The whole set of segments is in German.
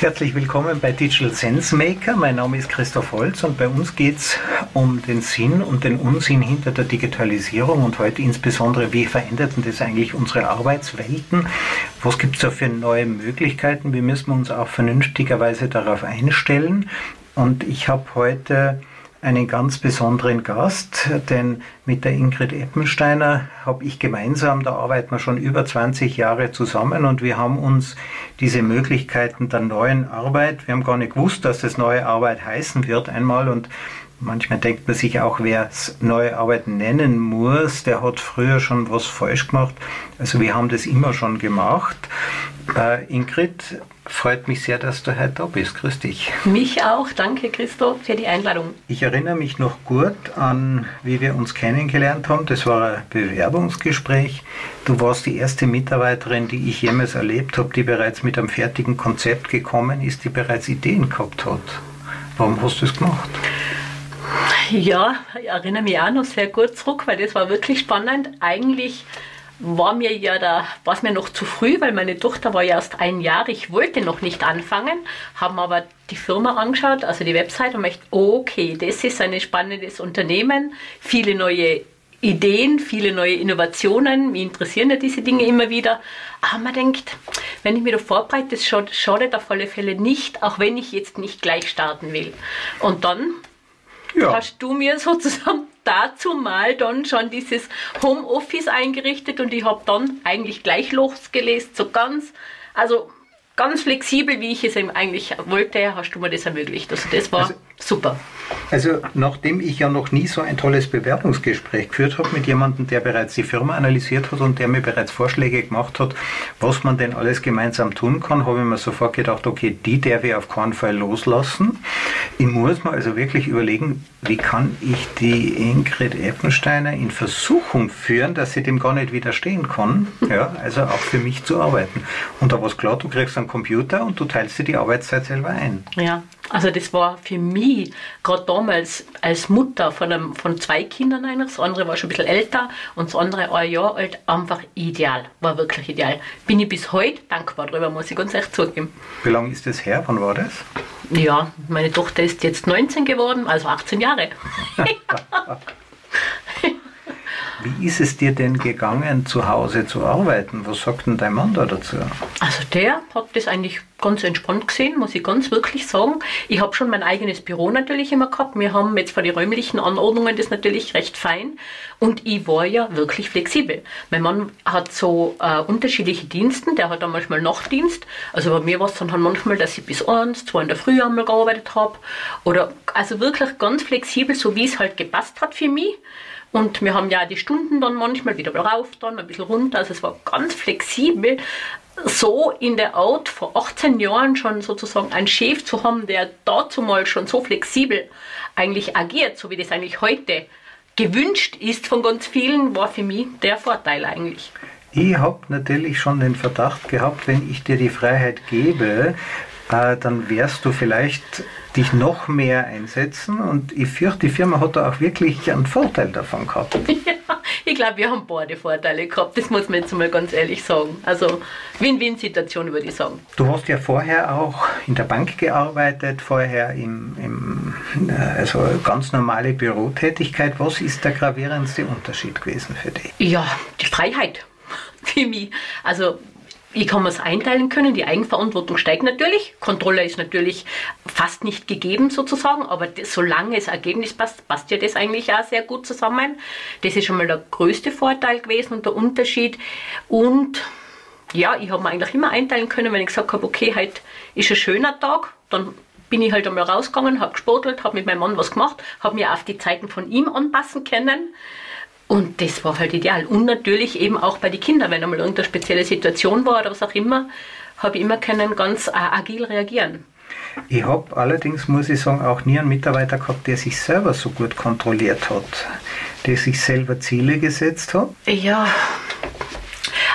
Herzlich willkommen bei Digital Sense Maker. Mein Name ist Christoph Holz und bei uns geht es um den Sinn und den Unsinn hinter der Digitalisierung und heute insbesondere, wie verändert das eigentlich unsere Arbeitswelten? Was gibt es da für neue Möglichkeiten? Wie müssen wir uns auch vernünftigerweise darauf einstellen? Und ich habe heute einen ganz besonderen Gast, denn mit der Ingrid Eppensteiner habe ich gemeinsam, da arbeiten wir schon über 20 Jahre zusammen und wir haben uns diese Möglichkeiten der neuen Arbeit, wir haben gar nicht gewusst, dass das neue Arbeit heißen wird einmal und Manchmal denkt man sich auch, wer es neue Arbeit nennen muss, der hat früher schon was falsch gemacht. Also wir haben das immer schon gemacht. Äh, Ingrid, freut mich sehr, dass du heute da bist. Grüß dich. Mich auch. Danke, Christoph, für die Einladung. Ich erinnere mich noch gut an, wie wir uns kennengelernt haben. Das war ein Bewerbungsgespräch. Du warst die erste Mitarbeiterin, die ich jemals erlebt habe, die bereits mit einem fertigen Konzept gekommen ist, die bereits Ideen gehabt hat. Warum hast du es gemacht? Ja, ich erinnere mich auch noch sehr gut zurück, weil das war wirklich spannend. Eigentlich war mir ja da, war es mir noch zu früh, weil meine Tochter war ja erst ein Jahr. Ich wollte noch nicht anfangen, haben aber die Firma angeschaut, also die Website und möchte, okay, das ist ein spannendes Unternehmen, viele neue Ideen, viele neue Innovationen. Mich interessieren ja diese Dinge immer wieder. Aber man denkt, wenn ich mich da vorbereite, das schadet auf alle Fälle nicht, auch wenn ich jetzt nicht gleich starten will. Und dann ja. hast du mir sozusagen dazu mal dann schon dieses Homeoffice eingerichtet und ich habe dann eigentlich gleich losgelesen, so ganz, also ganz flexibel, wie ich es eigentlich wollte, hast du mir das ermöglicht. Also das war also, super. Also nachdem ich ja noch nie so ein tolles Bewerbungsgespräch geführt habe mit jemandem, der bereits die Firma analysiert hat und der mir bereits Vorschläge gemacht hat, was man denn alles gemeinsam tun kann, habe ich mir sofort gedacht, okay, die darf ich auf keinen Fall loslassen. Ich muss mir also wirklich überlegen, wie kann ich die Ingrid Eppensteiner in Versuchung führen, dass sie dem gar nicht widerstehen kann, ja, also auch für mich zu arbeiten. Und da war es klar, du kriegst einen Computer und du teilst dir die Arbeitszeit selber ein. Ja, also das war für mich, gerade damals als Mutter von, einem, von zwei Kindern einer, das andere war schon ein bisschen älter und das andere ein Jahr alt, einfach ideal, war wirklich ideal. Bin ich bis heute dankbar darüber, muss ich ganz echt zugeben. Wie lange ist das her? Wann war das? Ja, meine Tochter ist jetzt 19 geworden, also 18 Jahre. Wie ist es dir denn gegangen, zu Hause zu arbeiten? Was sagt denn dein Mann da dazu? Also der hat das eigentlich ganz entspannt gesehen, muss ich ganz wirklich sagen. Ich habe schon mein eigenes Büro natürlich immer gehabt. Wir haben jetzt vor die räumlichen Anordnungen das natürlich recht fein. Und ich war ja wirklich flexibel. Mein Mann hat so äh, unterschiedliche Dienste. Der hat dann manchmal Nachtdienst. Also bei mir war es dann halt manchmal, dass ich bis eins, zwei in der Früh einmal gearbeitet habe. Oder also wirklich ganz flexibel, so wie es halt gepasst hat für mich. Und wir haben ja die Stunden dann manchmal wieder rauf, dann ein bisschen runter. Also es war ganz flexibel. So in der Art vor 18 Jahren schon sozusagen einen Chef zu haben, der dazu mal schon so flexibel eigentlich agiert, so wie das eigentlich heute gewünscht ist von ganz vielen, war für mich der Vorteil eigentlich. Ich habe natürlich schon den Verdacht gehabt, wenn ich dir die Freiheit gebe, äh, dann wärst du vielleicht dich noch mehr einsetzen und ich fürchte, die Firma hat da auch wirklich einen Vorteil davon gehabt. Ja, ich glaube, wir haben beide Vorteile gehabt, das muss man jetzt mal ganz ehrlich sagen. Also Win-Win-Situation würde ich sagen. Du hast ja vorher auch in der Bank gearbeitet, vorher im, im, äh, also ganz normale Bürotätigkeit. Was ist der gravierendste Unterschied gewesen für dich? Ja, die Freiheit für mich. Also es einteilen können. Die Eigenverantwortung steigt natürlich. Kontrolle ist natürlich fast nicht gegeben sozusagen, aber das, solange das Ergebnis passt, passt ja das eigentlich auch sehr gut zusammen. Das ist schon mal der größte Vorteil gewesen und der Unterschied. Und ja, ich habe mir eigentlich immer einteilen können, wenn ich gesagt habe, okay, heute ist ein schöner Tag, dann bin ich halt einmal rausgegangen, habe gesportelt, habe mit meinem Mann was gemacht, habe mir auf die Zeiten von ihm anpassen können. Und das war halt ideal. Und natürlich eben auch bei den Kindern, wenn einmal irgendeine spezielle Situation war oder was auch immer, habe ich immer können ganz äh, agil reagieren. Ich habe allerdings, muss ich sagen, auch nie einen Mitarbeiter gehabt, der sich selber so gut kontrolliert hat, der sich selber Ziele gesetzt hat. Ja,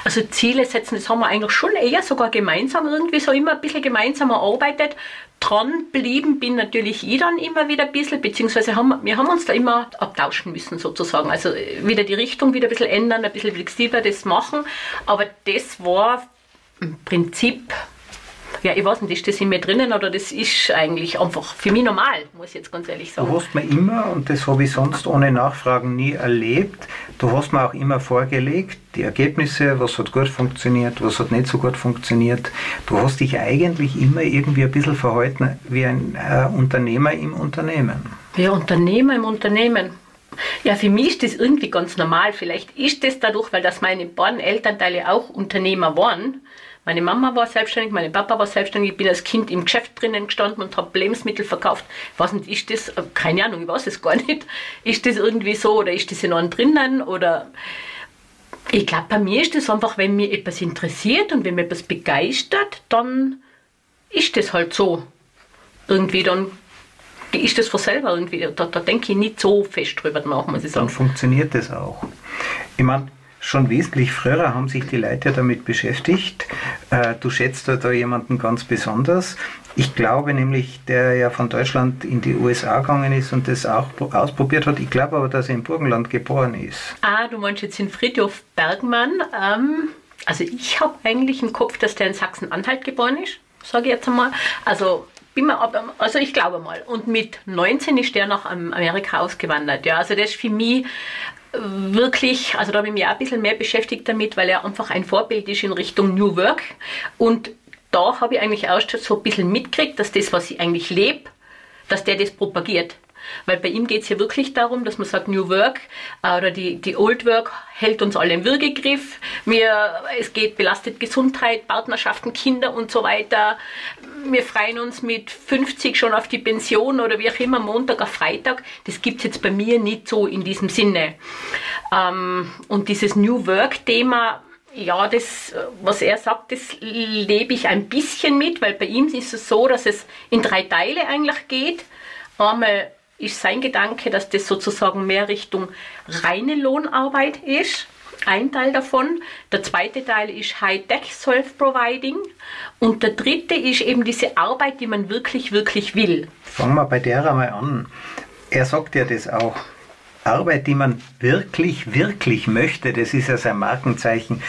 also Ziele setzen, das haben wir eigentlich schon eher sogar gemeinsam irgendwie so immer ein bisschen gemeinsam erarbeitet. Dran blieben bin natürlich ich dann immer wieder ein bisschen, beziehungsweise haben wir haben uns da immer abtauschen müssen sozusagen. Also wieder die Richtung wieder ein bisschen ändern, ein bisschen flexibler das machen. Aber das war im Prinzip ja, ich weiß nicht, ist das in mir drinnen oder das ist eigentlich einfach für mich normal, muss ich jetzt ganz ehrlich sagen. Du hast mir immer, und das habe ich sonst ohne Nachfragen nie erlebt, du hast mir auch immer vorgelegt, die Ergebnisse, was hat gut funktioniert, was hat nicht so gut funktioniert. Du hast dich eigentlich immer irgendwie ein bisschen verhalten wie ein äh, Unternehmer im Unternehmen. Ja, Unternehmer im Unternehmen. Ja, für mich ist das irgendwie ganz normal. Vielleicht ist das dadurch, weil das meine beiden Elternteile auch Unternehmer waren. Meine Mama war selbstständig, mein Papa war selbstständig. Ich bin als Kind im Geschäft drinnen gestanden und habe Lebensmittel verkauft. Ich weiß nicht, ist das, keine Ahnung, ich weiß es gar nicht. Ist das irgendwie so oder ist das in einem drinnen oder ich glaube, bei mir ist das einfach, wenn mich etwas interessiert und wenn mich etwas begeistert, dann ist das halt so. Irgendwie dann ist das von selber irgendwie. Da, da denke ich nicht so fest drüber nach, muss ich sagen. Dann funktioniert das auch. Ich meine, schon wesentlich früher haben sich die Leute damit beschäftigt. Äh, du schätzt da jemanden ganz besonders. Ich glaube nämlich, der ja von Deutschland in die USA gegangen ist und das auch ausprobiert hat. Ich glaube aber, dass er im Burgenland geboren ist. Ah, du meinst jetzt in Friedhof Bergmann. Ähm, also ich habe eigentlich im Kopf, dass der in Sachsen-Anhalt geboren ist, sage ich jetzt einmal. Also bin mir, also ich glaube mal. Und mit 19 ist der nach Amerika ausgewandert. Ja, also das ist für mich wirklich, also da habe ich mich auch ein bisschen mehr beschäftigt damit, weil er einfach ein Vorbild ist in Richtung New Work. Und da habe ich eigentlich auch so ein bisschen mitgekriegt, dass das, was ich eigentlich lebe, dass der das propagiert. Weil bei ihm geht es ja wirklich darum, dass man sagt, New Work äh, oder die, die Old Work hält uns alle im Würgegriff. Wir, es geht belastet Gesundheit, Partnerschaften, Kinder und so weiter. Wir freuen uns mit 50 schon auf die Pension oder wie auch immer, Montag auf Freitag. Das gibt es jetzt bei mir nicht so in diesem Sinne. Ähm, und dieses New Work-Thema, ja, das, was er sagt, das lebe ich ein bisschen mit, weil bei ihm ist es so, dass es in drei Teile eigentlich geht. Einmal ist sein Gedanke, dass das sozusagen mehr Richtung reine Lohnarbeit ist. Ein Teil davon. Der zweite Teil ist High-Tech Self-Providing. Und der dritte ist eben diese Arbeit, die man wirklich, wirklich will. Fangen wir bei der einmal an. Er sagt ja das auch. Arbeit, die man wirklich, wirklich möchte, das ist ja sein Markenzeichen.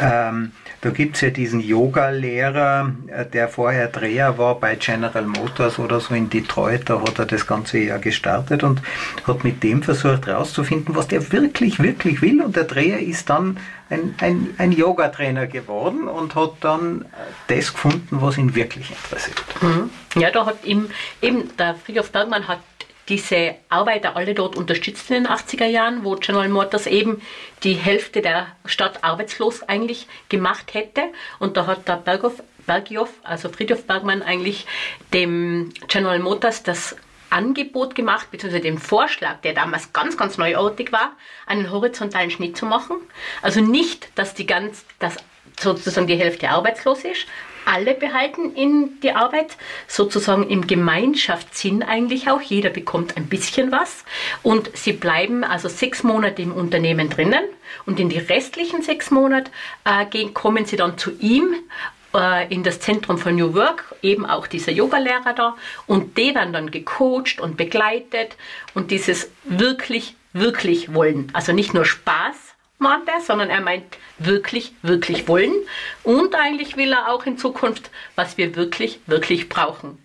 Ähm, da gibt es ja diesen Yoga-Lehrer, äh, der vorher Dreher war bei General Motors oder so in Detroit, da hat er das ganze Jahr gestartet und hat mit dem versucht herauszufinden, was der wirklich, wirklich will. Und der Dreher ist dann ein, ein, ein Yoga-Trainer geworden und hat dann das gefunden, was ihn wirklich interessiert. Mhm. Ja, da hat ihm eben der Friedhof Bergmann hat diese Arbeiter alle dort unterstützt in den 80er Jahren, wo General Motors eben die Hälfte der Stadt arbeitslos eigentlich gemacht hätte. Und da hat der Berghoff, Berghoff also Friedhof Bergmann, eigentlich dem General Motors das Angebot gemacht, beziehungsweise den Vorschlag, der damals ganz, ganz neuartig war, einen horizontalen Schnitt zu machen. Also nicht, dass die ganz, dass sozusagen die Hälfte arbeitslos ist, alle behalten in die Arbeit, sozusagen im Gemeinschaftssinn eigentlich auch. Jeder bekommt ein bisschen was. Und sie bleiben also sechs Monate im Unternehmen drinnen. Und in die restlichen sechs Monate äh, gehen, kommen sie dann zu ihm äh, in das Zentrum von New Work, eben auch dieser Yogalehrer da. Und die werden dann gecoacht und begleitet. Und dieses wirklich, wirklich wollen. Also nicht nur Spaß, meint er, sondern er meint wirklich, wirklich wollen. Und eigentlich will er auch in Zukunft, was wir wirklich, wirklich brauchen.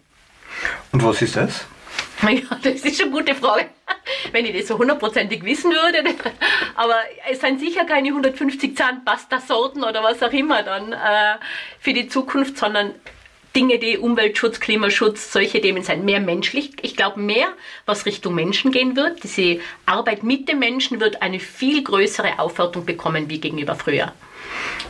Und was ist das? Ja, das ist eine gute Frage. Wenn ich das so hundertprozentig wissen würde. Aber es sind sicher keine 150 Zahnpasta-Sorten oder was auch immer dann äh, für die Zukunft, sondern Dinge, die Umweltschutz, Klimaschutz, solche Themen sind mehr menschlich. Ich glaube mehr, was Richtung Menschen gehen wird. Diese Arbeit mit den Menschen wird eine viel größere Aufwertung bekommen wie gegenüber früher.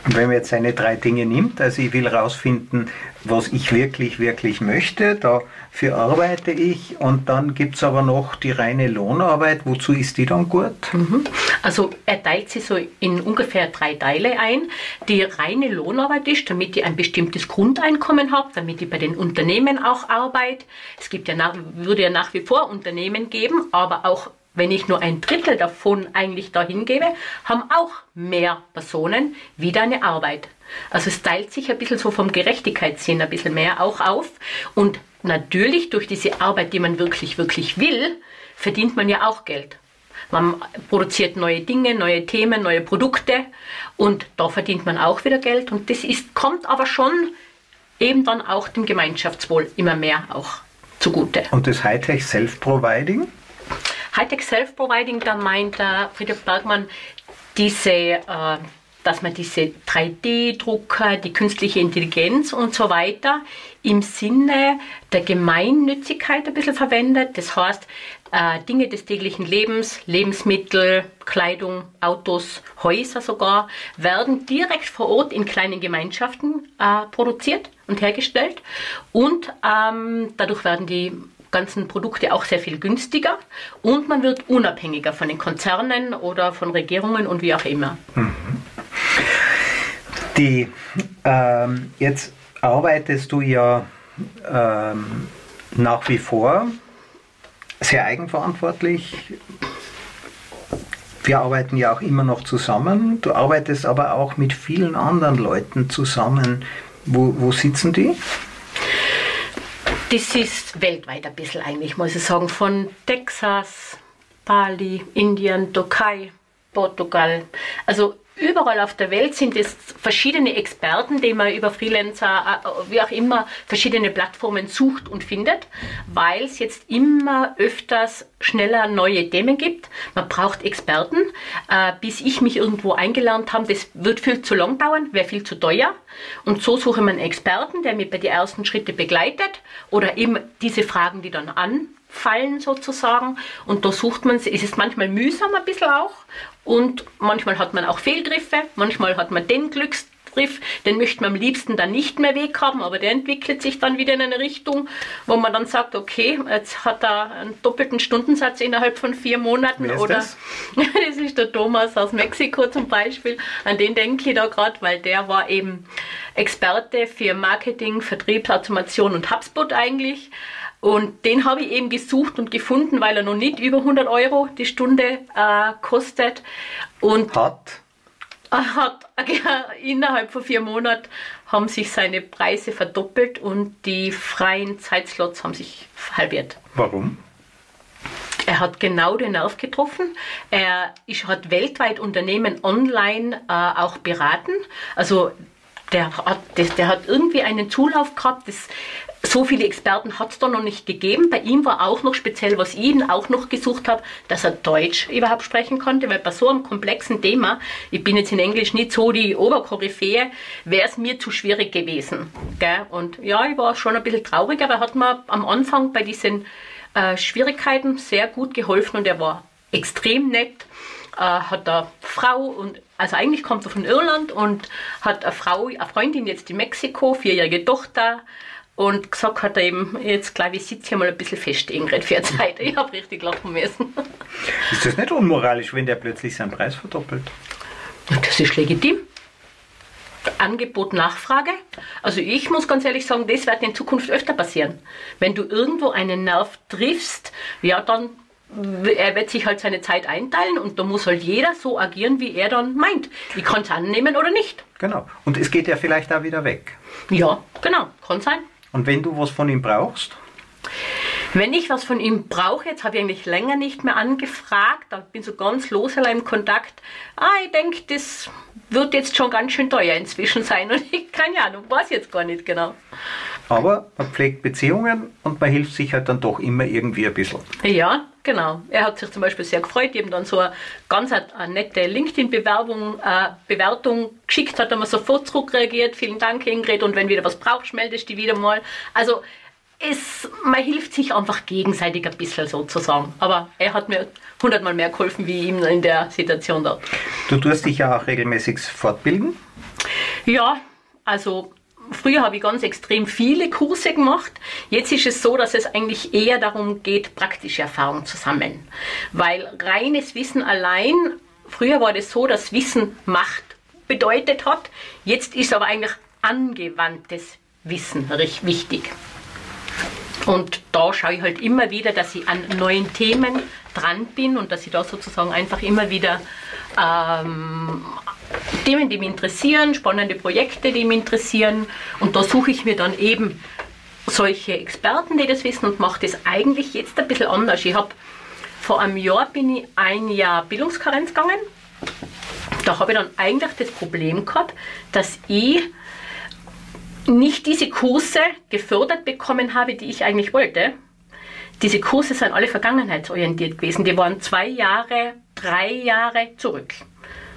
Und wenn man jetzt seine drei Dinge nimmt, also ich will herausfinden, was ich wirklich, wirklich möchte, dafür arbeite ich und dann gibt es aber noch die reine Lohnarbeit, wozu ist die dann gut? Mhm. Also er teilt sie so in ungefähr drei Teile ein. Die reine Lohnarbeit ist, damit ich ein bestimmtes Grundeinkommen habe, damit ich bei den Unternehmen auch arbeite. Es gibt ja nach, würde ja nach wie vor Unternehmen geben, aber auch wenn ich nur ein Drittel davon eigentlich dahin gebe, haben auch mehr Personen wieder eine Arbeit. Also es teilt sich ein bisschen so vom Gerechtigkeitssinn ein bisschen mehr auch auf. Und natürlich durch diese Arbeit, die man wirklich, wirklich will, verdient man ja auch Geld. Man produziert neue Dinge, neue Themen, neue Produkte und da verdient man auch wieder Geld. Und das ist, kommt aber schon eben dann auch dem Gemeinschaftswohl immer mehr auch zugute. Und das Hightech Self-Providing? Hightech Self-Providing, da meint der Friedrich Bergmann diese, äh, dass man diese 3D-Drucker, die künstliche Intelligenz und so weiter im Sinne der Gemeinnützigkeit ein bisschen verwendet. Das heißt, äh, Dinge des täglichen Lebens, Lebensmittel, Kleidung, Autos, Häuser sogar, werden direkt vor Ort in kleinen Gemeinschaften äh, produziert und hergestellt. Und ähm, dadurch werden die ganzen Produkte auch sehr viel günstiger und man wird unabhängiger von den Konzernen oder von Regierungen und wie auch immer. Mhm. Die, ähm, jetzt arbeitest du ja ähm, nach wie vor sehr eigenverantwortlich. Wir arbeiten ja auch immer noch zusammen. Du arbeitest aber auch mit vielen anderen Leuten zusammen. Wo, wo sitzen die? Das ist weltweit ein bisschen eigentlich, muss ich sagen. Von Texas, Bali, Indien, Türkei, Portugal. Also Überall auf der Welt sind es verschiedene Experten, die man über Freelancer, äh, wie auch immer, verschiedene Plattformen sucht und findet, weil es jetzt immer öfters schneller neue Themen gibt. Man braucht Experten. Äh, bis ich mich irgendwo eingelernt habe, das wird viel zu lang dauern, wäre viel zu teuer. Und so suche man Experten, der mich bei den ersten Schritten begleitet oder eben diese Fragen, die dann an fallen sozusagen. Und da sucht man, es ist manchmal mühsam ein bisschen auch. Und manchmal hat man auch Fehlgriffe, manchmal hat man den Glücksgriff, den möchte man am liebsten dann nicht mehr weg haben, aber der entwickelt sich dann wieder in eine Richtung, wo man dann sagt, okay, jetzt hat er einen doppelten Stundensatz innerhalb von vier Monaten. Oder das? das ist der Thomas aus Mexiko zum Beispiel. An den denke ich da gerade, weil der war eben Experte für Marketing, Vertrieb, Automation und HubSpot eigentlich. Und den habe ich eben gesucht und gefunden, weil er noch nicht über 100 Euro die Stunde äh, kostet. Und hat? hat innerhalb von vier Monaten haben sich seine Preise verdoppelt und die freien Zeitslots haben sich halbiert. Warum? Er hat genau den Nerv getroffen. Er ist, hat weltweit Unternehmen online äh, auch beraten. Also der hat, das, der hat irgendwie einen Zulauf gehabt. Das, so viele Experten hat es da noch nicht gegeben. Bei ihm war auch noch speziell, was ich ihn auch noch gesucht habe, dass er Deutsch überhaupt sprechen konnte, weil bei so einem komplexen Thema, ich bin jetzt in Englisch nicht so die Oberkoryphäe, wäre es mir zu schwierig gewesen. Gell? Und ja, ich war schon ein bisschen traurig, aber er hat mir am Anfang bei diesen äh, Schwierigkeiten sehr gut geholfen und er war extrem nett. Äh, hat eine Frau und also eigentlich kommt er von Irland und hat eine Frau, eine Freundin jetzt in Mexiko, vierjährige Tochter, und gesagt hat er eben, jetzt glaube ich, sitze hier mal ein bisschen fest, Ingrid, für eine Zeit. Ich habe richtig lachen müssen. Ist das nicht unmoralisch, wenn der plötzlich seinen Preis verdoppelt? Das ist legitim. Angebot, Nachfrage. Also ich muss ganz ehrlich sagen, das wird in Zukunft öfter passieren. Wenn du irgendwo einen Nerv triffst, ja, dann er wird sich halt seine Zeit einteilen und da muss halt jeder so agieren, wie er dann meint. Ich kann es annehmen oder nicht. Genau. Und es geht ja vielleicht auch wieder weg. Ja, genau. Kann sein. Und wenn du was von ihm brauchst? Wenn ich was von ihm brauche, jetzt habe ich eigentlich länger nicht mehr angefragt, da bin so ganz los im Kontakt. Ah, ich denke, das wird jetzt schon ganz schön teuer inzwischen sein und ich keine Ahnung, weiß jetzt gar nicht genau. Aber man pflegt Beziehungen und man hilft sich halt dann doch immer irgendwie ein bisschen. Ja, genau. Er hat sich zum Beispiel sehr gefreut, eben dann so eine ganz eine nette LinkedIn-Bewerbung, äh, Bewertung geschickt hat, da man sofort zurückreagiert. Vielen Dank, Ingrid. Und wenn wieder was brauchst, meldest du wieder mal. Also es, man hilft sich einfach gegenseitig ein bisschen sozusagen. Aber er hat mir hundertmal mehr geholfen wie ihm in der Situation dort. Du tust dich ja auch regelmäßig fortbilden? Ja, also Früher habe ich ganz extrem viele Kurse gemacht. Jetzt ist es so, dass es eigentlich eher darum geht, praktische Erfahrung zu sammeln. Weil reines Wissen allein, früher war das so, dass Wissen Macht bedeutet hat. Jetzt ist aber eigentlich angewandtes Wissen wichtig. Und da schaue ich halt immer wieder, dass ich an neuen Themen dran bin und dass ich da sozusagen einfach immer wieder ähm, Themen, die mich interessieren, spannende Projekte, die mich interessieren. Und da suche ich mir dann eben solche Experten, die das wissen und mache das eigentlich jetzt ein bisschen anders. Ich habe vor einem Jahr bin ich ein Jahr Bildungskarenz gegangen. Da habe ich dann eigentlich das Problem gehabt, dass ich nicht diese Kurse gefördert bekommen habe, die ich eigentlich wollte. Diese Kurse sind alle vergangenheitsorientiert gewesen. Die waren zwei Jahre, drei Jahre zurück.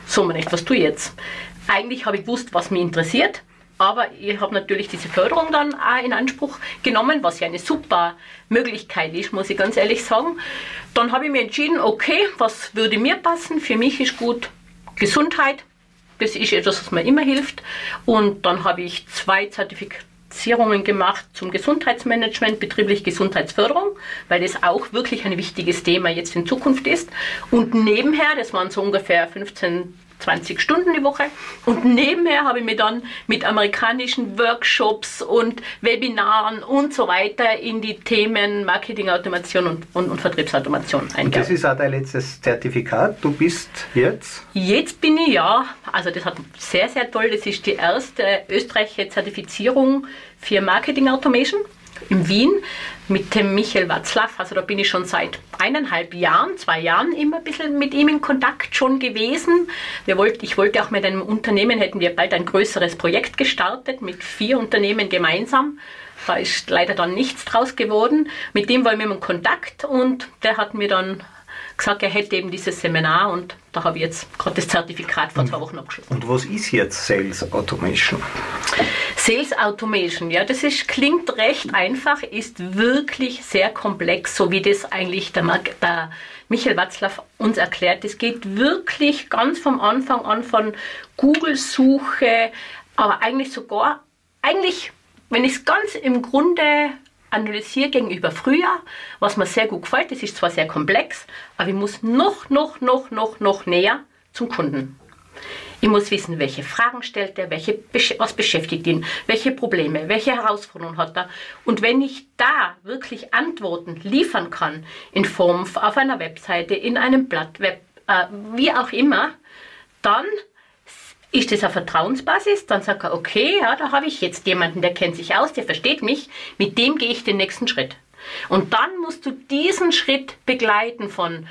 So, man nicht, was tue ich jetzt? Eigentlich habe ich gewusst, was mich interessiert, aber ich habe natürlich diese Förderung dann auch in Anspruch genommen, was ja eine super Möglichkeit ist, muss ich ganz ehrlich sagen. Dann habe ich mir entschieden, okay, was würde mir passen? Für mich ist gut Gesundheit. Das ist etwas, was mir immer hilft. Und dann habe ich zwei Zertifizierungen gemacht zum Gesundheitsmanagement, betriebliche Gesundheitsförderung, weil das auch wirklich ein wichtiges Thema jetzt in Zukunft ist. Und nebenher, das waren so ungefähr 15 20 Stunden die Woche. Und nebenher habe ich mich dann mit amerikanischen Workshops und Webinaren und so weiter in die Themen Marketingautomation und, und, und Vertriebsautomation eingearbeitet. Und das ist auch dein letztes Zertifikat. Du bist jetzt? Jetzt bin ich ja, also das hat sehr, sehr toll. Das ist die erste österreichische Zertifizierung für Marketing Automation in Wien mit dem Michael Watzlaw. Also da bin ich schon seit eineinhalb Jahren, zwei Jahren immer ein bisschen mit ihm in Kontakt schon gewesen. Wir wollt, ich wollte auch mit einem Unternehmen, hätten wir bald ein größeres Projekt gestartet, mit vier Unternehmen gemeinsam. Da ist leider dann nichts draus geworden. Mit dem war ich immer in Kontakt und der hat mir dann gesagt, er hätte eben dieses Seminar und da habe ich jetzt gerade das Zertifikat vor zwei Wochen abgeschlossen. Und was ist jetzt Sales Automation? Sales Automation, ja, das ist, klingt recht einfach, ist wirklich sehr komplex, so wie das eigentlich der, der Michael Watzlaw uns erklärt. Es geht wirklich ganz vom Anfang an von Google-Suche, aber eigentlich sogar, eigentlich, wenn ich es ganz im Grunde analysiere gegenüber früher, was mir sehr gut gefällt. Das ist zwar sehr komplex, aber ich muss noch, noch, noch, noch, noch näher zum Kunden. Ich muss wissen, welche Fragen stellt er, welche, was beschäftigt ihn, welche Probleme, welche Herausforderungen hat er. Und wenn ich da wirklich Antworten liefern kann, in Form auf einer Webseite, in einem Blatt, Web, äh, wie auch immer, dann ist das eine Vertrauensbasis? Dann sagt er, okay, ja, da habe ich jetzt jemanden, der kennt sich aus, der versteht mich, mit dem gehe ich den nächsten Schritt. Und dann musst du diesen Schritt begleiten von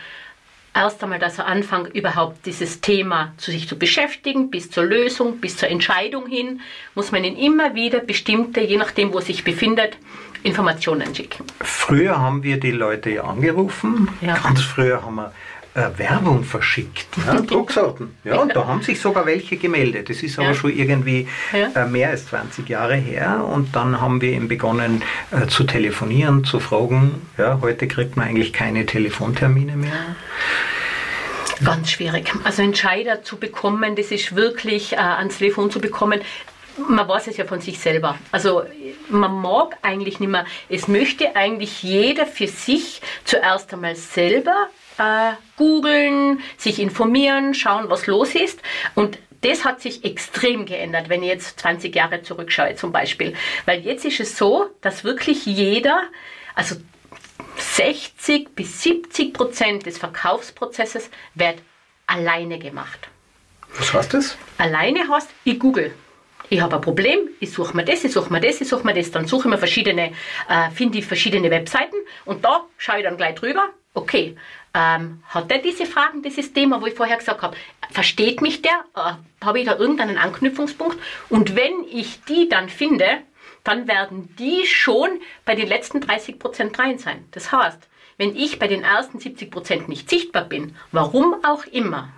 erst einmal, dass er anfängt, überhaupt dieses Thema zu sich zu beschäftigen, bis zur Lösung, bis zur Entscheidung hin, muss man ihn immer wieder bestimmte, je nachdem, wo er sich befindet, Informationen schicken. Früher haben wir die Leute ja angerufen, ja. ganz früher haben wir äh, Werbung verschickt, ja, Drucksorten. Ja, und da haben sich sogar welche gemeldet. Das ist aber ja. schon irgendwie äh, mehr als 20 Jahre her. Und dann haben wir eben begonnen äh, zu telefonieren, zu fragen. Ja, heute kriegt man eigentlich keine Telefontermine mehr. Ganz schwierig. Also Entscheider zu bekommen, das ist wirklich äh, ans Telefon zu bekommen. Man weiß es ja von sich selber. Also man mag eigentlich nicht mehr. Es möchte eigentlich jeder für sich zuerst einmal selber äh, googeln, sich informieren, schauen, was los ist. Und das hat sich extrem geändert, wenn ich jetzt 20 Jahre zurückschaue zum Beispiel. Weil jetzt ist es so, dass wirklich jeder, also 60 bis 70 Prozent des Verkaufsprozesses wird alleine gemacht. Was heißt das? Alleine heißt, ich google. Ich habe ein Problem, ich suche mir das, ich suche mir das, ich suche mir das, dann suche ich mir verschiedene, äh, finde ich verschiedene Webseiten und da schaue ich dann gleich drüber, okay, ähm, hat er diese Fragen, dieses Thema, wo ich vorher gesagt habe, versteht mich der? Äh, habe ich da irgendeinen Anknüpfungspunkt? Und wenn ich die dann finde, dann werden die schon bei den letzten 30 Prozent rein sein. Das heißt, wenn ich bei den ersten 70 Prozent nicht sichtbar bin, warum auch immer,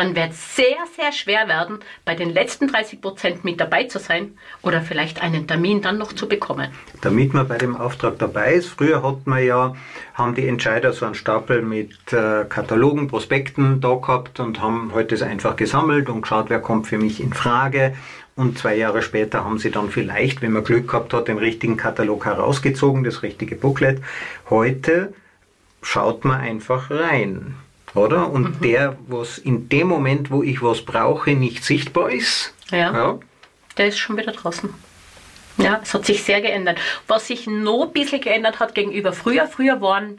dann wird es sehr, sehr schwer werden, bei den letzten 30 Prozent mit dabei zu sein oder vielleicht einen Termin dann noch zu bekommen. Damit man bei dem Auftrag dabei ist. Früher hat man ja, haben die Entscheider so einen Stapel mit äh, Katalogen, Prospekten da gehabt und haben heute halt einfach gesammelt und geschaut, wer kommt für mich in Frage. Und zwei Jahre später haben sie dann vielleicht, wenn man Glück gehabt hat, den richtigen Katalog herausgezogen, das richtige Booklet. Heute schaut man einfach rein oder? Und mhm. der, was in dem Moment, wo ich was brauche, nicht sichtbar ist, ja. ja. der ist schon wieder draußen. Ja, es hat sich sehr geändert. Was sich noch ein bisschen geändert hat gegenüber früher, früher waren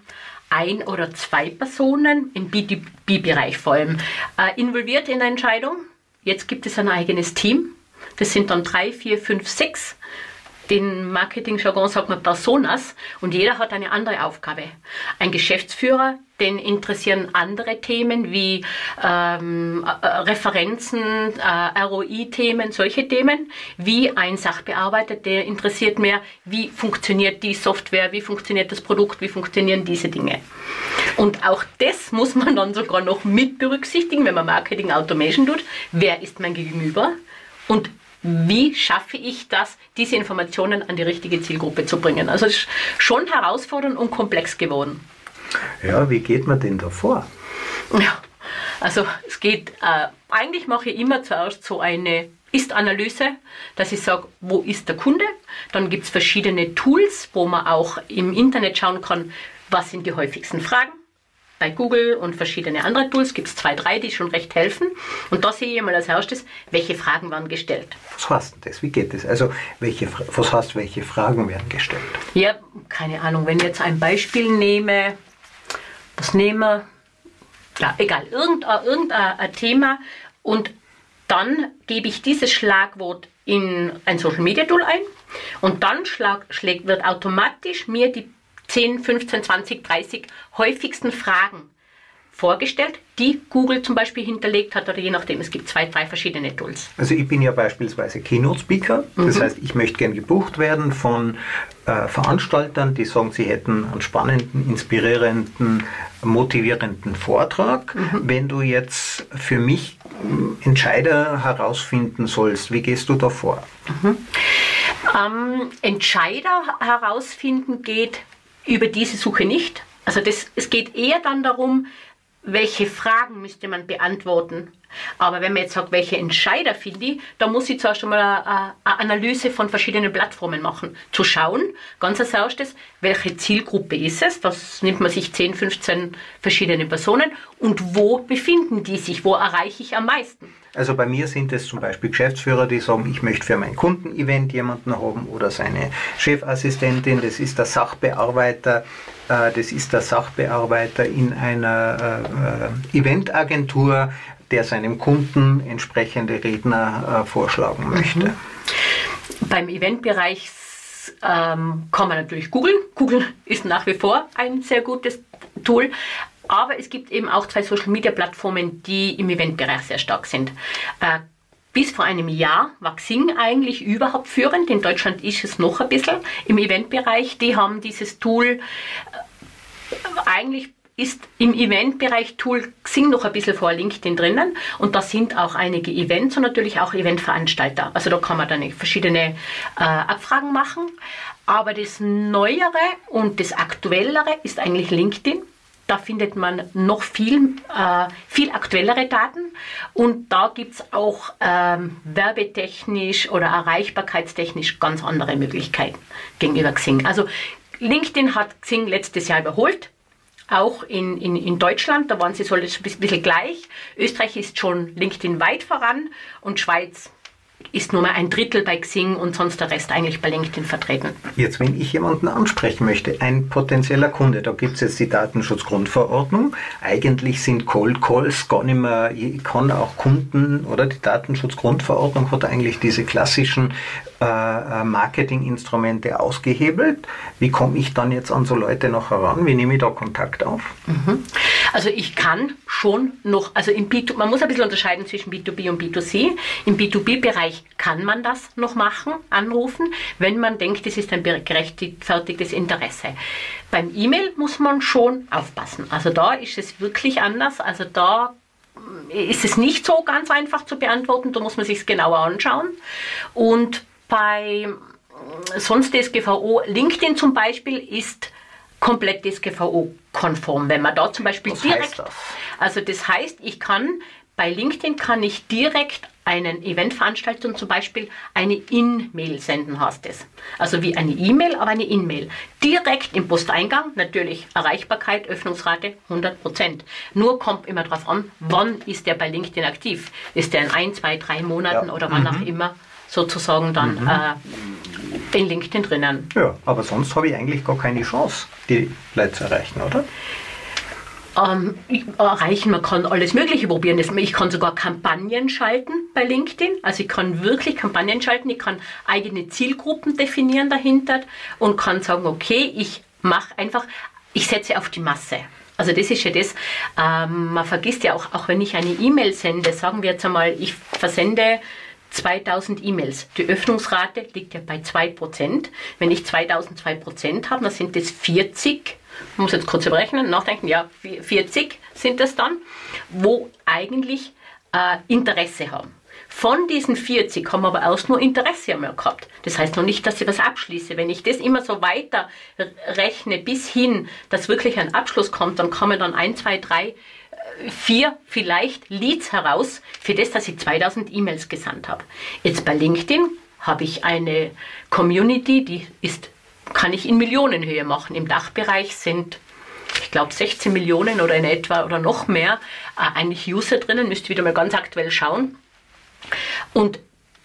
ein oder zwei Personen im B2B-Bereich vor allem äh, involviert in eine Entscheidung. Jetzt gibt es ein eigenes Team. Das sind dann drei, vier, fünf, sechs den Marketing-Jargon sagt man Personas und jeder hat eine andere Aufgabe. Ein Geschäftsführer, den interessieren andere Themen wie ähm, äh, Referenzen, äh, ROI-Themen, solche Themen, wie ein Sachbearbeiter, der interessiert mehr, wie funktioniert die Software, wie funktioniert das Produkt, wie funktionieren diese Dinge. Und auch das muss man dann sogar noch mit berücksichtigen, wenn man Marketing Automation tut. Wer ist mein Gegenüber? Und wie schaffe ich das, diese Informationen an die richtige Zielgruppe zu bringen? Also es ist schon herausfordernd und komplex geworden. Ja, wie geht man denn da vor? Ja, also es geht, äh, eigentlich mache ich immer zuerst so eine Ist-Analyse, dass ich sage, wo ist der Kunde? Dann gibt es verschiedene Tools, wo man auch im Internet schauen kann, was sind die häufigsten Fragen bei Google und verschiedene andere Tools gibt es zwei, drei, die schon recht helfen. Und da sehe ich mal als erstes, welche Fragen werden gestellt. Was heißt denn das? Wie geht das? Also, welche, was heißt, welche Fragen werden gestellt? Ja, keine Ahnung. Wenn ich jetzt ein Beispiel nehme, was nehme, ja, egal, irgendein, irgendein Thema und dann gebe ich dieses Schlagwort in ein Social Media Tool ein und dann schlag, schlägt, wird automatisch mir die 10, 15, 20, 30 häufigsten Fragen vorgestellt, die Google zum Beispiel hinterlegt hat oder je nachdem. Es gibt zwei, drei verschiedene Tools. Also ich bin ja beispielsweise Keynote-Speaker. Das mhm. heißt, ich möchte gern gebucht werden von äh, Veranstaltern, die sagen, sie hätten einen spannenden, inspirierenden, motivierenden Vortrag. Mhm. Wenn du jetzt für mich Entscheider herausfinden sollst, wie gehst du da vor? Mhm. Ähm, Entscheider herausfinden geht über diese Suche nicht. Also das, es geht eher dann darum, welche Fragen müsste man beantworten. Aber wenn man jetzt sagt, welche Entscheider finde ich, da muss ich zuerst einmal eine, eine Analyse von verschiedenen Plattformen machen. Zu schauen, ganz als erstes, welche Zielgruppe ist es? Das nimmt man sich 10, 15 verschiedene Personen und wo befinden die sich? Wo erreiche ich am meisten? Also bei mir sind es zum Beispiel Geschäftsführer, die sagen, ich möchte für mein Kundenevent jemanden haben oder seine Chefassistentin, das ist der Sachbearbeiter, äh, das ist der Sachbearbeiter in einer äh, äh, Eventagentur, der seinem Kunden entsprechende Redner vorschlagen möchte. Mhm. Beim Eventbereich ähm, kann man natürlich googeln. Google ist nach wie vor ein sehr gutes Tool. Aber es gibt eben auch zwei Social-Media-Plattformen, die im Eventbereich sehr stark sind. Äh, bis vor einem Jahr war Xing eigentlich überhaupt führend. In Deutschland ist es noch ein bisschen im Eventbereich. Die haben dieses Tool äh, eigentlich ist im Eventbereich Tool Xing noch ein bisschen vor LinkedIn drinnen und da sind auch einige Events und natürlich auch Eventveranstalter. Also da kann man dann verschiedene äh, Abfragen machen. Aber das Neuere und das Aktuellere ist eigentlich LinkedIn. Da findet man noch viel, äh, viel aktuellere Daten und da gibt es auch ähm, werbetechnisch oder erreichbarkeitstechnisch ganz andere Möglichkeiten gegenüber Xing. Also LinkedIn hat Xing letztes Jahr überholt auch in, in, in Deutschland, da waren sie so ein bisschen gleich. Österreich ist schon LinkedIn weit voran und Schweiz ist nur mal ein Drittel bei Xing und sonst der Rest eigentlich bei LinkedIn vertreten. Jetzt, wenn ich jemanden ansprechen möchte, ein potenzieller Kunde, da gibt es jetzt die Datenschutzgrundverordnung. Eigentlich sind Cold Calls gar nicht mehr, ich kann auch Kunden oder die Datenschutzgrundverordnung hat eigentlich diese klassischen äh, äh, Marketinginstrumente ausgehebelt. Wie komme ich dann jetzt an so Leute noch heran? Wie nehme ich da Kontakt auf? Mhm. Also ich kann schon noch, also im B2, man muss ein bisschen unterscheiden zwischen B2B und B2C. Im B2B-Bereich kann man das noch machen, anrufen, wenn man denkt, es ist ein gerechtfertigtes Interesse. Beim E-Mail muss man schon aufpassen. Also da ist es wirklich anders. Also da ist es nicht so ganz einfach zu beantworten, da muss man sich es genauer anschauen. Und bei sonst DSGVO, LinkedIn zum Beispiel ist komplett DSGVO-konform. Wenn man da zum Beispiel Was direkt, das? also das heißt, ich kann bei LinkedIn kann ich direkt einen Eventveranstaltung zum Beispiel eine In-Mail senden, heißt es. Also wie eine E-Mail, aber eine In-Mail. Direkt im Posteingang, natürlich Erreichbarkeit, Öffnungsrate 100%. Nur kommt immer darauf an, wann ist der bei LinkedIn aktiv. Ist der in ein, zwei, drei Monaten ja. oder wann mhm. auch immer sozusagen dann mhm. äh, in LinkedIn drinnen. Ja, aber sonst habe ich eigentlich gar keine Chance, die Leute zu erreichen, oder? Ähm, erreichen. Man kann alles Mögliche probieren. Ich kann sogar Kampagnen schalten bei LinkedIn. Also ich kann wirklich Kampagnen schalten. Ich kann eigene Zielgruppen definieren dahinter und kann sagen, okay, ich mache einfach, ich setze auf die Masse. Also das ist ja das, ähm, man vergisst ja auch, auch wenn ich eine E-Mail sende, sagen wir jetzt einmal, ich versende 2000 E-Mails. Die Öffnungsrate liegt ja bei 2%. Wenn ich 2002% habe, dann sind das 40 ich muss jetzt kurz überrechnen, nachdenken, ja, 40 sind das dann, wo eigentlich äh, Interesse haben. Von diesen 40 haben aber erst nur Interesse einmal gehabt. Das heißt noch nicht, dass ich was abschließe. Wenn ich das immer so weiter rechne bis hin, dass wirklich ein Abschluss kommt, dann kommen dann 1, 2, 3, 4 vielleicht Leads heraus für das, dass ich 2000 E-Mails gesandt habe. Jetzt bei LinkedIn habe ich eine Community, die ist kann ich in Millionenhöhe machen. Im Dachbereich sind, ich glaube, 16 Millionen oder in etwa oder noch mehr äh, eigentlich User drinnen. Müsst ihr wieder mal ganz aktuell schauen. Und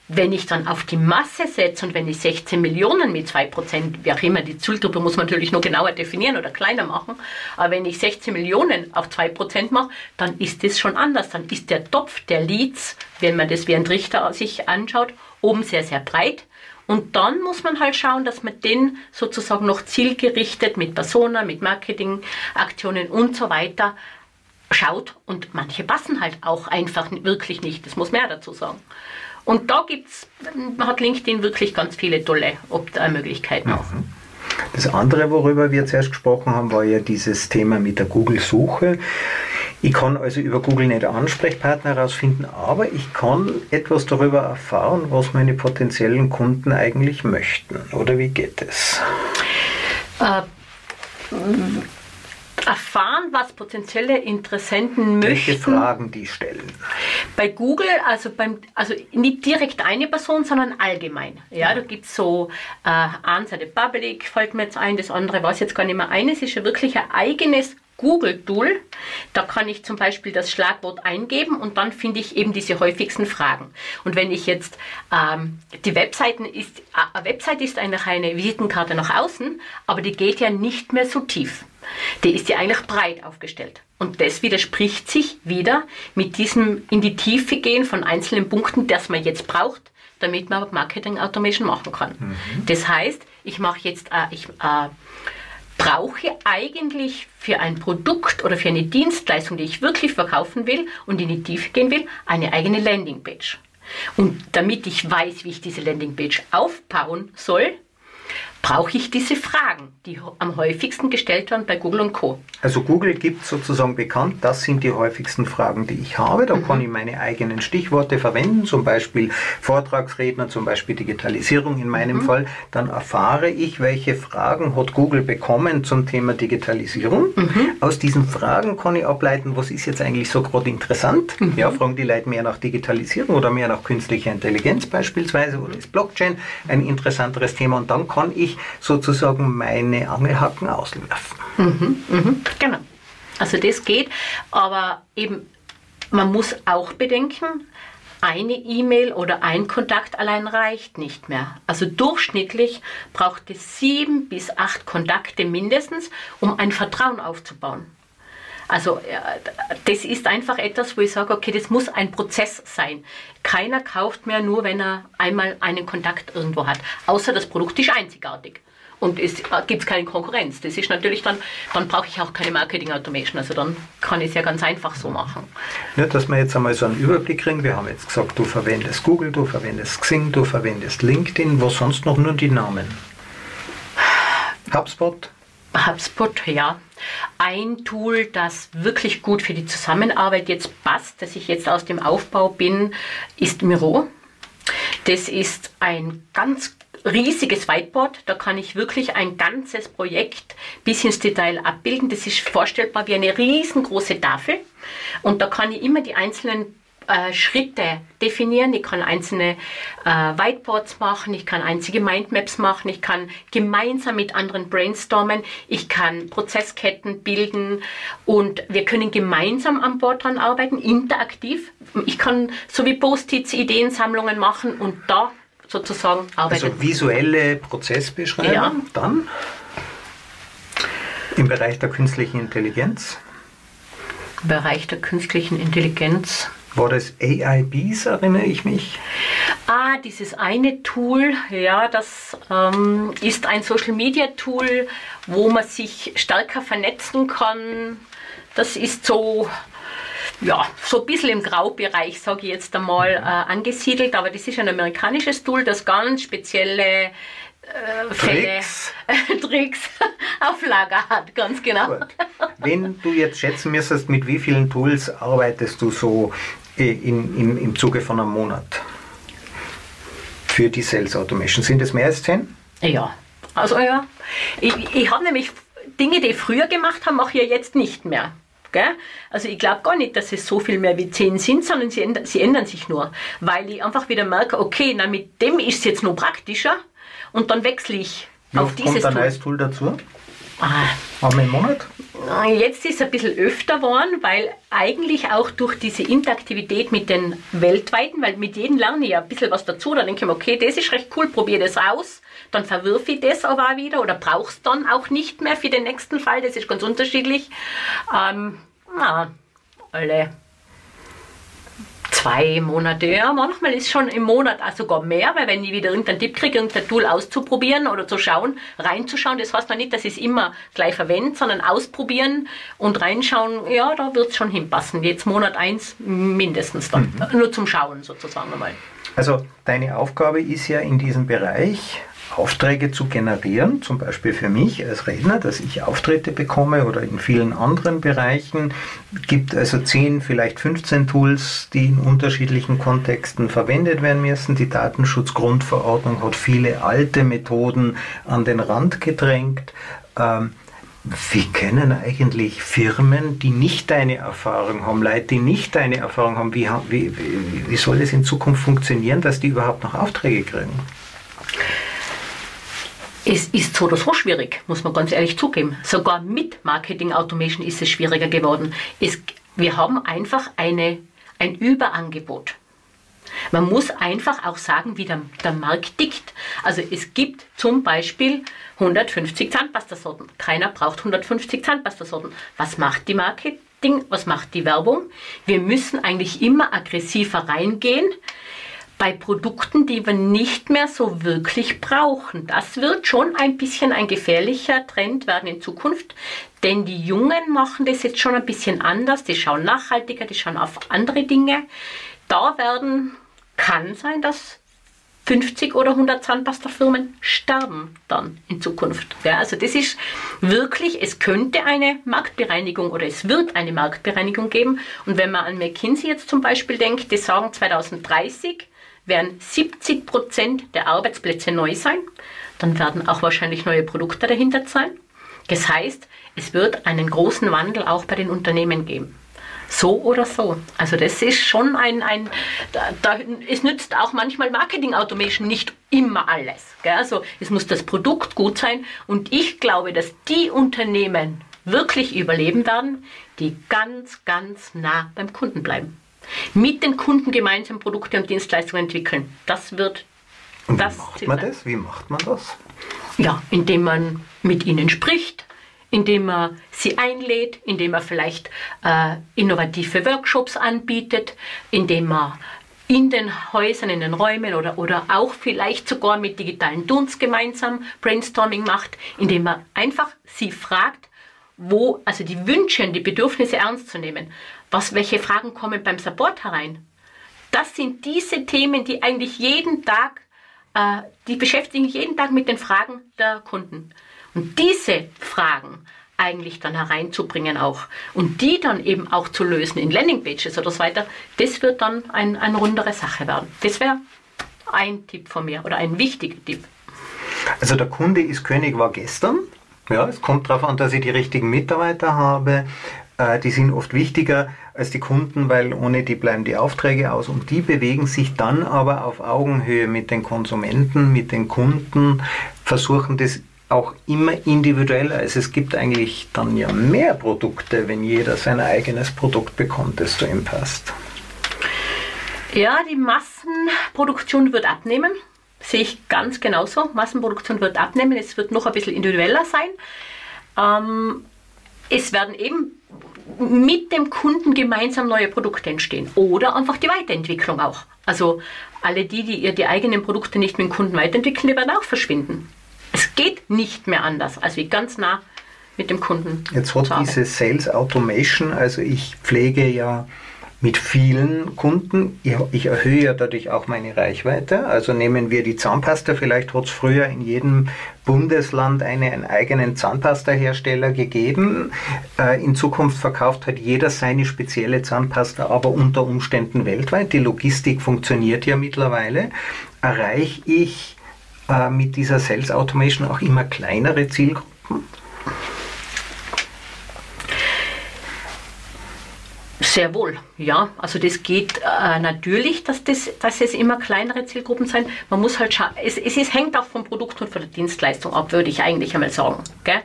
wenn ich dann auf die Masse setze und wenn ich 16 Millionen mit 2%, wie auch immer, die Zielgruppe muss man natürlich noch genauer definieren oder kleiner machen, aber wenn ich 16 Millionen auf 2% mache, dann ist das schon anders. Dann ist der Topf der Leads, wenn man das wie ein Richter sich anschaut, oben sehr, sehr breit und dann muss man halt schauen, dass man den sozusagen noch zielgerichtet mit Persona, mit Marketingaktionen und so weiter schaut. Und manche passen halt auch einfach wirklich nicht. Das muss ja dazu sagen. Und da gibt's, hat LinkedIn wirklich ganz viele tolle Möglichkeiten auch. Mhm. Das andere, worüber wir zuerst gesprochen haben, war ja dieses Thema mit der Google-Suche. Ich kann also über Google nicht Ansprechpartner herausfinden, aber ich kann etwas darüber erfahren, was meine potenziellen Kunden eigentlich möchten. Oder wie geht es? Äh, erfahren, was potenzielle Interessenten möchten. Welche Fragen die stellen? Bei Google, also, beim, also nicht direkt eine Person, sondern allgemein. Ja, da gibt es so äh, Answer the Public, fällt mir jetzt ein, das andere weiß jetzt gar nicht mehr. Eines ist ja wirklich ein eigenes Google-Tool. Da kann ich zum Beispiel das Schlagwort eingeben und dann finde ich eben diese häufigsten Fragen. Und wenn ich jetzt ähm, die Webseiten ist, eine Website ist eigentlich eine Visitenkarte nach außen, aber die geht ja nicht mehr so tief. Die ist ja eigentlich breit aufgestellt. Und das widerspricht sich wieder mit diesem in die Tiefe gehen von einzelnen Punkten, das man jetzt braucht, damit man Marketing Automation machen kann. Mhm. Das heißt, ich mache jetzt, äh, ich äh, brauche eigentlich für ein Produkt oder für eine Dienstleistung, die ich wirklich verkaufen will und in die Tiefe gehen will, eine eigene Landingpage. Und damit ich weiß, wie ich diese Landingpage aufbauen soll, brauche ich diese Fragen, die am häufigsten gestellt werden bei Google und Co. Also Google gibt sozusagen bekannt, das sind die häufigsten Fragen, die ich habe. Da mhm. kann ich meine eigenen Stichworte verwenden, zum Beispiel Vortragsredner, zum Beispiel Digitalisierung in meinem mhm. Fall. Dann erfahre ich, welche Fragen hat Google bekommen zum Thema Digitalisierung. Mhm. Aus diesen Fragen kann ich ableiten, was ist jetzt eigentlich so gerade interessant. Mhm. Ja, fragen die Leute mehr nach Digitalisierung oder mehr nach künstlicher Intelligenz beispielsweise oder ist Blockchain ein interessanteres Thema und dann kann ich sozusagen meine Angelhaken auswerfen. Mhm, mhm, genau. Also das geht, aber eben man muss auch bedenken, eine E-Mail oder ein Kontakt allein reicht nicht mehr. Also durchschnittlich braucht es sieben bis acht Kontakte mindestens, um ein Vertrauen aufzubauen. Also das ist einfach etwas, wo ich sage, okay, das muss ein Prozess sein. Keiner kauft mehr nur, wenn er einmal einen Kontakt irgendwo hat, außer das Produkt ist einzigartig. Und es äh, gibt keine Konkurrenz. Das ist natürlich dann, dann brauche ich auch keine Marketing Automation. Also dann kann ich es ja ganz einfach so machen. Ja, dass wir jetzt einmal so einen Überblick kriegen. Wir haben jetzt gesagt, du verwendest Google, du verwendest Xing, du verwendest LinkedIn. Was sonst noch nur die Namen? HubSpot? HubSpot, ja. Ein Tool, das wirklich gut für die Zusammenarbeit jetzt passt, dass ich jetzt aus dem Aufbau bin, ist Miro. Das ist ein ganz riesiges Whiteboard. Da kann ich wirklich ein ganzes Projekt bis ins Detail abbilden. Das ist vorstellbar wie eine riesengroße Tafel. Und da kann ich immer die einzelnen äh, Schritte definieren. Ich kann einzelne äh, Whiteboards machen, ich kann einzige Mindmaps machen, ich kann gemeinsam mit anderen brainstormen, ich kann Prozessketten bilden und wir können gemeinsam am Board dran arbeiten, interaktiv. Ich kann so wie Post-its Ideensammlungen machen und da sozusagen arbeiten. Also visuelle Prozessbeschreibung. Ja. Dann im Bereich der künstlichen Intelligenz. Bereich der künstlichen Intelligenz. War das AIBs, erinnere ich mich? Ah, dieses eine Tool, ja, das ähm, ist ein Social Media Tool, wo man sich stärker vernetzen kann. Das ist so, ja, so ein bisschen im Graubereich, sage ich jetzt einmal, äh, angesiedelt. Aber das ist ein amerikanisches Tool, das ganz spezielle äh, Tricks. Tricks auf Lager hat, ganz genau. Gut. Wenn du jetzt schätzen müsstest, mit wie vielen Tools arbeitest du so in, im, im Zuge von einem Monat für die Sales Automation? Sind es mehr als zehn? Ja, also ja. Ich, ich habe nämlich Dinge, die ich früher gemacht habe, mache ich ja jetzt nicht mehr. Gell? Also ich glaube gar nicht, dass es so viel mehr wie 10 sind, sondern sie ändern, sie ändern sich nur. Weil ich einfach wieder merke, okay, na, mit dem ist es jetzt noch praktischer und dann wechsle ich Wie auf oft kommt dieses ein Tool. neues Tool dazu? Ah, Einmal im Monat? Jetzt ist es ein bisschen öfter geworden, weil eigentlich auch durch diese Interaktivität mit den weltweiten, weil mit jedem lerne ich ja ein bisschen was dazu, dann denke ich mir, okay, das ist recht cool, probiere das aus, dann verwirfe ich das aber auch wieder oder brauche es dann auch nicht mehr für den nächsten Fall, das ist ganz unterschiedlich. Ähm, na, alle zwei Monate, ja, manchmal ist schon im Monat auch sogar mehr, weil wenn ich wieder irgendeinen Tipp kriege, irgendein Tool auszuprobieren oder zu schauen, reinzuschauen, das heißt noch nicht, dass ich es immer gleich verwende, sondern ausprobieren und reinschauen, ja, da wird es schon hinpassen. Jetzt Monat eins mindestens dann. Nur zum Schauen sozusagen einmal. Also deine Aufgabe ist ja in diesem Bereich Aufträge zu generieren, zum Beispiel für mich als Redner, dass ich Auftritte bekomme oder in vielen anderen Bereichen. gibt also 10, vielleicht 15 Tools, die in unterschiedlichen Kontexten verwendet werden müssen. Die Datenschutzgrundverordnung hat viele alte Methoden an den Rand gedrängt. Ähm, wie können eigentlich Firmen, die nicht deine Erfahrung haben, Leute, die nicht deine Erfahrung haben, wie, wie, wie soll es in Zukunft funktionieren, dass die überhaupt noch Aufträge kriegen? Es ist so oder so schwierig, muss man ganz ehrlich zugeben. Sogar mit Marketing Automation ist es schwieriger geworden. Es, wir haben einfach eine, ein Überangebot. Man muss einfach auch sagen, wie der, der Markt tickt. Also es gibt zum Beispiel 150 Zahnpastasorten. Keiner braucht 150 Zahnpastasorten. Was macht die Marketing? Was macht die Werbung? Wir müssen eigentlich immer aggressiver reingehen bei Produkten, die wir nicht mehr so wirklich brauchen. Das wird schon ein bisschen ein gefährlicher Trend werden in Zukunft, denn die Jungen machen das jetzt schon ein bisschen anders. Die schauen nachhaltiger, die schauen auf andere Dinge. Da werden, kann sein, dass 50 oder 100 Zahnpastafirmen sterben dann in Zukunft. Ja, also das ist wirklich, es könnte eine Marktbereinigung oder es wird eine Marktbereinigung geben. Und wenn man an McKinsey jetzt zum Beispiel denkt, die sagen 2030 werden 70 Prozent der Arbeitsplätze neu sein. Dann werden auch wahrscheinlich neue Produkte dahinter sein. Das heißt, es wird einen großen Wandel auch bei den Unternehmen geben. So oder so. Also das ist schon ein, ein da, da, es nützt auch manchmal Marketing Automation nicht immer alles. Gell? Also es muss das Produkt gut sein und ich glaube, dass die Unternehmen wirklich überleben werden, die ganz, ganz nah beim Kunden bleiben mit den Kunden gemeinsam Produkte und Dienstleistungen entwickeln. Das wird Und das wie macht man das? Wie macht man das? Ja, indem man mit ihnen spricht, indem man sie einlädt, indem man vielleicht äh, innovative Workshops anbietet, indem man in den Häusern, in den Räumen oder, oder auch vielleicht sogar mit digitalen Tools gemeinsam Brainstorming macht, indem man einfach sie fragt, wo, also die Wünsche und die Bedürfnisse ernst zu nehmen. Was, welche Fragen kommen beim Support herein? Das sind diese Themen, die eigentlich jeden Tag, äh, die beschäftigen jeden Tag mit den Fragen der Kunden. Und diese Fragen eigentlich dann hereinzubringen auch und die dann eben auch zu lösen in Landingpages oder so weiter, das wird dann ein, eine rundere Sache werden. Das wäre ein Tipp von mir oder ein wichtiger Tipp. Also der Kunde ist König war gestern. Ja, es kommt darauf an, dass ich die richtigen Mitarbeiter habe. Äh, Die sind oft wichtiger als die Kunden, weil ohne die bleiben die Aufträge aus und die bewegen sich dann aber auf Augenhöhe mit den Konsumenten, mit den Kunden, versuchen das auch immer individueller. Also es gibt eigentlich dann ja mehr Produkte, wenn jeder sein eigenes Produkt bekommt, das zu ihm passt. Ja, die Massenproduktion wird abnehmen. Sehe ich ganz genauso. Massenproduktion wird abnehmen. Es wird noch ein bisschen individueller sein. Ähm, es werden eben, mit dem Kunden gemeinsam neue Produkte entstehen oder einfach die Weiterentwicklung auch. Also alle die, die ihr die eigenen Produkte nicht mit dem Kunden weiterentwickeln, die werden auch verschwinden. Es geht nicht mehr anders, als wie ganz nah mit dem Kunden. Jetzt hat diese Sales Automation, also ich pflege ja mit vielen Kunden. Ich erhöhe ja dadurch auch meine Reichweite. Also nehmen wir die Zahnpasta. Vielleicht hat es früher in jedem Bundesland eine, einen eigenen Zahnpasta-Hersteller gegeben. Äh, in Zukunft verkauft halt jeder seine spezielle Zahnpasta, aber unter Umständen weltweit. Die Logistik funktioniert ja mittlerweile. Erreiche ich äh, mit dieser Sales Automation auch immer kleinere Zielgruppen? Sehr wohl, ja. Also das geht äh, natürlich, dass, das, dass es immer kleinere Zielgruppen sein. Man muss halt schauen, es, es ist, hängt auch vom Produkt und von der Dienstleistung ab, würde ich eigentlich einmal sagen. Gell?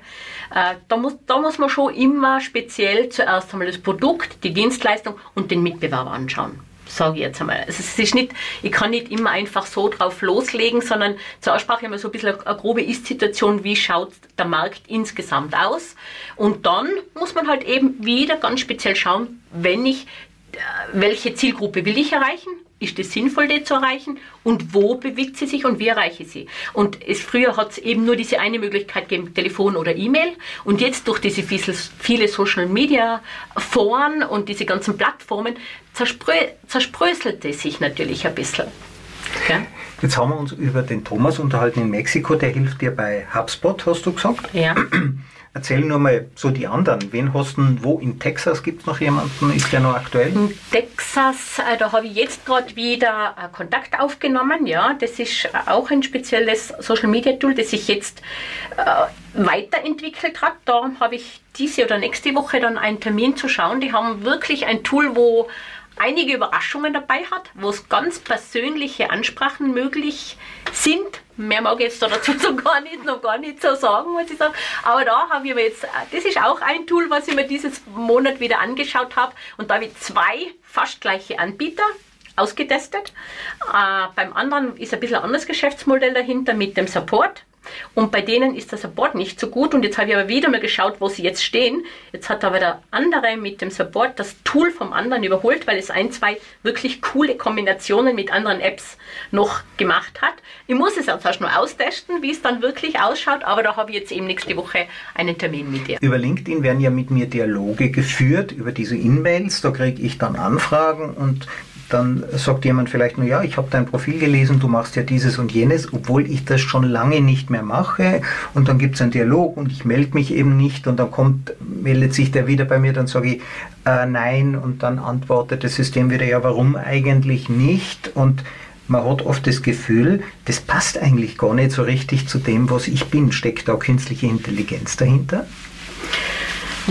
Äh, da, muss, da muss man schon immer speziell zuerst einmal das Produkt, die Dienstleistung und den Mitbewerber anschauen sage ich jetzt einmal. Also es ist nicht, ich kann nicht immer einfach so drauf loslegen, sondern zur Aussprache immer so ein bisschen eine grobe Ist-Situation, wie schaut der Markt insgesamt aus. Und dann muss man halt eben wieder ganz speziell schauen, wenn ich, äh, welche Zielgruppe will ich erreichen, ist es sinnvoll, die zu erreichen und wo bewegt sie sich und wie erreiche ich sie. Und es, früher hat es eben nur diese eine Möglichkeit gegeben, Telefon oder E-Mail und jetzt durch diese viele Social Media Foren und diese ganzen Plattformen zersprö es sich natürlich ein bisschen. Okay? Jetzt haben wir uns über den Thomas unterhalten in Mexiko, der hilft dir bei HubSpot, hast du gesagt? Ja. Erzähl nur mal so die anderen. Wen hast du wo? In Texas gibt es noch jemanden? Ist der noch aktuell? In Texas, äh, da habe ich jetzt gerade wieder äh, Kontakt aufgenommen. Ja, das ist auch ein spezielles Social Media Tool, das sich jetzt äh, weiterentwickelt hat. Da habe ich diese oder nächste Woche dann einen Termin zu schauen. Die haben wirklich ein Tool, wo einige Überraschungen dabei hat, wo es ganz persönliche Ansprachen möglich sind. Mehr mag ich jetzt dazu so gar nicht, noch gar nicht so sagen, muss ich sagen. Aber da habe ich jetzt, das ist auch ein Tool, was ich mir dieses Monat wieder angeschaut habe. Und da habe ich zwei fast gleiche Anbieter ausgetestet. Äh, beim anderen ist ein bisschen ein anderes Geschäftsmodell dahinter mit dem Support. Und bei denen ist der Support nicht so gut. Und jetzt habe ich aber wieder mal geschaut, wo sie jetzt stehen. Jetzt hat aber der andere mit dem Support das Tool vom anderen überholt, weil es ein, zwei wirklich coole Kombinationen mit anderen Apps noch gemacht hat. Ich muss es jetzt erst nur austesten, wie es dann wirklich ausschaut. Aber da habe ich jetzt eben nächste Woche einen Termin mit dir. Über LinkedIn werden ja mit mir Dialoge geführt, über diese E-Mails. Da kriege ich dann Anfragen und dann sagt jemand vielleicht nur, ja, ich habe dein Profil gelesen, du machst ja dieses und jenes, obwohl ich das schon lange nicht mehr mache. Und dann gibt es einen Dialog und ich melde mich eben nicht und dann kommt, meldet sich der wieder bei mir, dann sage ich äh, nein und dann antwortet das System wieder, ja, warum eigentlich nicht? Und man hat oft das Gefühl, das passt eigentlich gar nicht so richtig zu dem, was ich bin. Steckt da künstliche Intelligenz dahinter?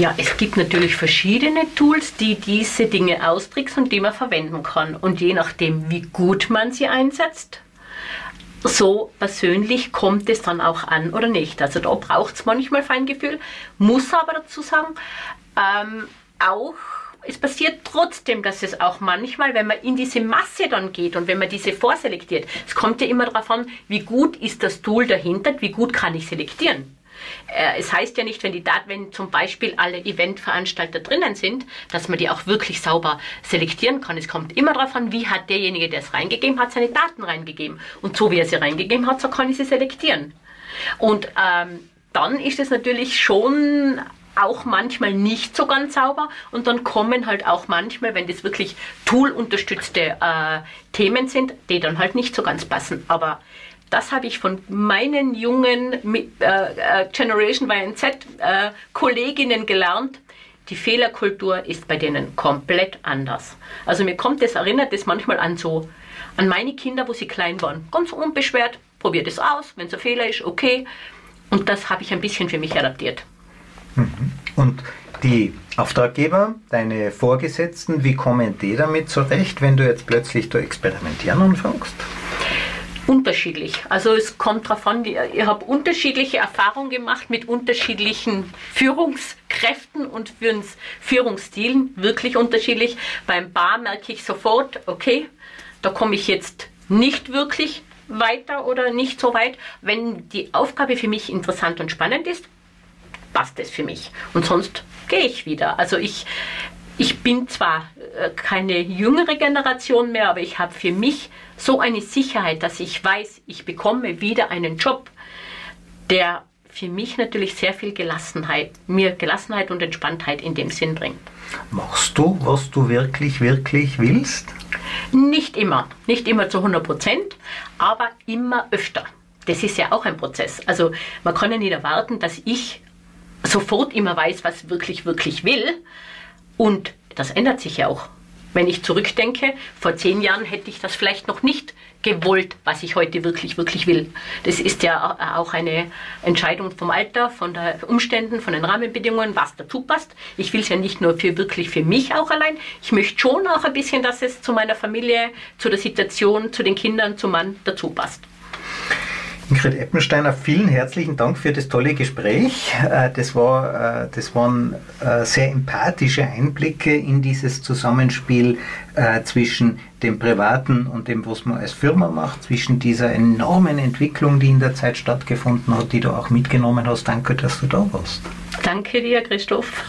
Ja, es gibt natürlich verschiedene Tools, die diese Dinge austricksen und die man verwenden kann. Und je nachdem, wie gut man sie einsetzt, so persönlich kommt es dann auch an oder nicht. Also da braucht es manchmal Feingefühl, muss aber dazu sagen, ähm, auch es passiert trotzdem, dass es auch manchmal, wenn man in diese Masse dann geht und wenn man diese vorselektiert, es kommt ja immer darauf an, wie gut ist das Tool dahinter, wie gut kann ich selektieren. Äh, es heißt ja nicht, wenn die Daten, wenn zum Beispiel alle Eventveranstalter drinnen sind, dass man die auch wirklich sauber selektieren kann. Es kommt immer darauf an, wie hat derjenige, der es reingegeben hat, seine Daten reingegeben. Und so wie er sie reingegeben hat, so kann ich sie selektieren. Und ähm, dann ist es natürlich schon auch manchmal nicht so ganz sauber und dann kommen halt auch manchmal, wenn das wirklich tool-unterstützte äh, Themen sind, die dann halt nicht so ganz passen. Aber das habe ich von meinen jungen äh, äh, Generation YZ äh, Kolleginnen gelernt. Die Fehlerkultur ist bei denen komplett anders. Also mir kommt das, erinnert das manchmal an so, an meine Kinder, wo sie klein waren. Ganz unbeschwert, probiert es aus, wenn es ein Fehler ist, okay. Und das habe ich ein bisschen für mich adaptiert. Mhm. Und die Auftraggeber, deine Vorgesetzten, wie kommen die damit zurecht, wenn du jetzt plötzlich da experimentieren anfängst? Unterschiedlich. Also es kommt darauf an, ich habe unterschiedliche Erfahrungen gemacht mit unterschiedlichen Führungskräften und Führungsstilen, wirklich unterschiedlich. Beim Bar merke ich sofort, okay, da komme ich jetzt nicht wirklich weiter oder nicht so weit. Wenn die Aufgabe für mich interessant und spannend ist, passt es für mich. Und sonst gehe ich wieder. Also ich, ich bin zwar äh, keine jüngere Generation mehr, aber ich habe für mich so eine Sicherheit, dass ich weiß, ich bekomme wieder einen Job, der für mich natürlich sehr viel Gelassenheit, mir Gelassenheit und Entspanntheit in dem Sinn bringt. Machst du, was du wirklich, wirklich willst? Nicht immer, nicht immer zu 100 Prozent, aber immer öfter. Das ist ja auch ein Prozess. Also man kann ja nicht erwarten, dass ich sofort immer weiß, was ich wirklich, wirklich will. Und das ändert sich ja auch. Wenn ich zurückdenke, vor zehn Jahren hätte ich das vielleicht noch nicht gewollt, was ich heute wirklich, wirklich will. Das ist ja auch eine Entscheidung vom Alter, von den Umständen, von den Rahmenbedingungen, was dazu passt. Ich will es ja nicht nur für wirklich für mich auch allein. Ich möchte schon auch ein bisschen, dass es zu meiner Familie, zu der Situation, zu den Kindern, zum Mann dazu passt. Ingrid Eppensteiner, vielen herzlichen Dank für das tolle Gespräch. Äh, das, war, äh, das waren äh, sehr empathische Einblicke in dieses Zusammenspiel zwischen dem Privaten und dem, was man als Firma macht, zwischen dieser enormen Entwicklung, die in der Zeit stattgefunden hat, die du auch mitgenommen hast. Danke, dass du da warst. Danke dir, Christoph.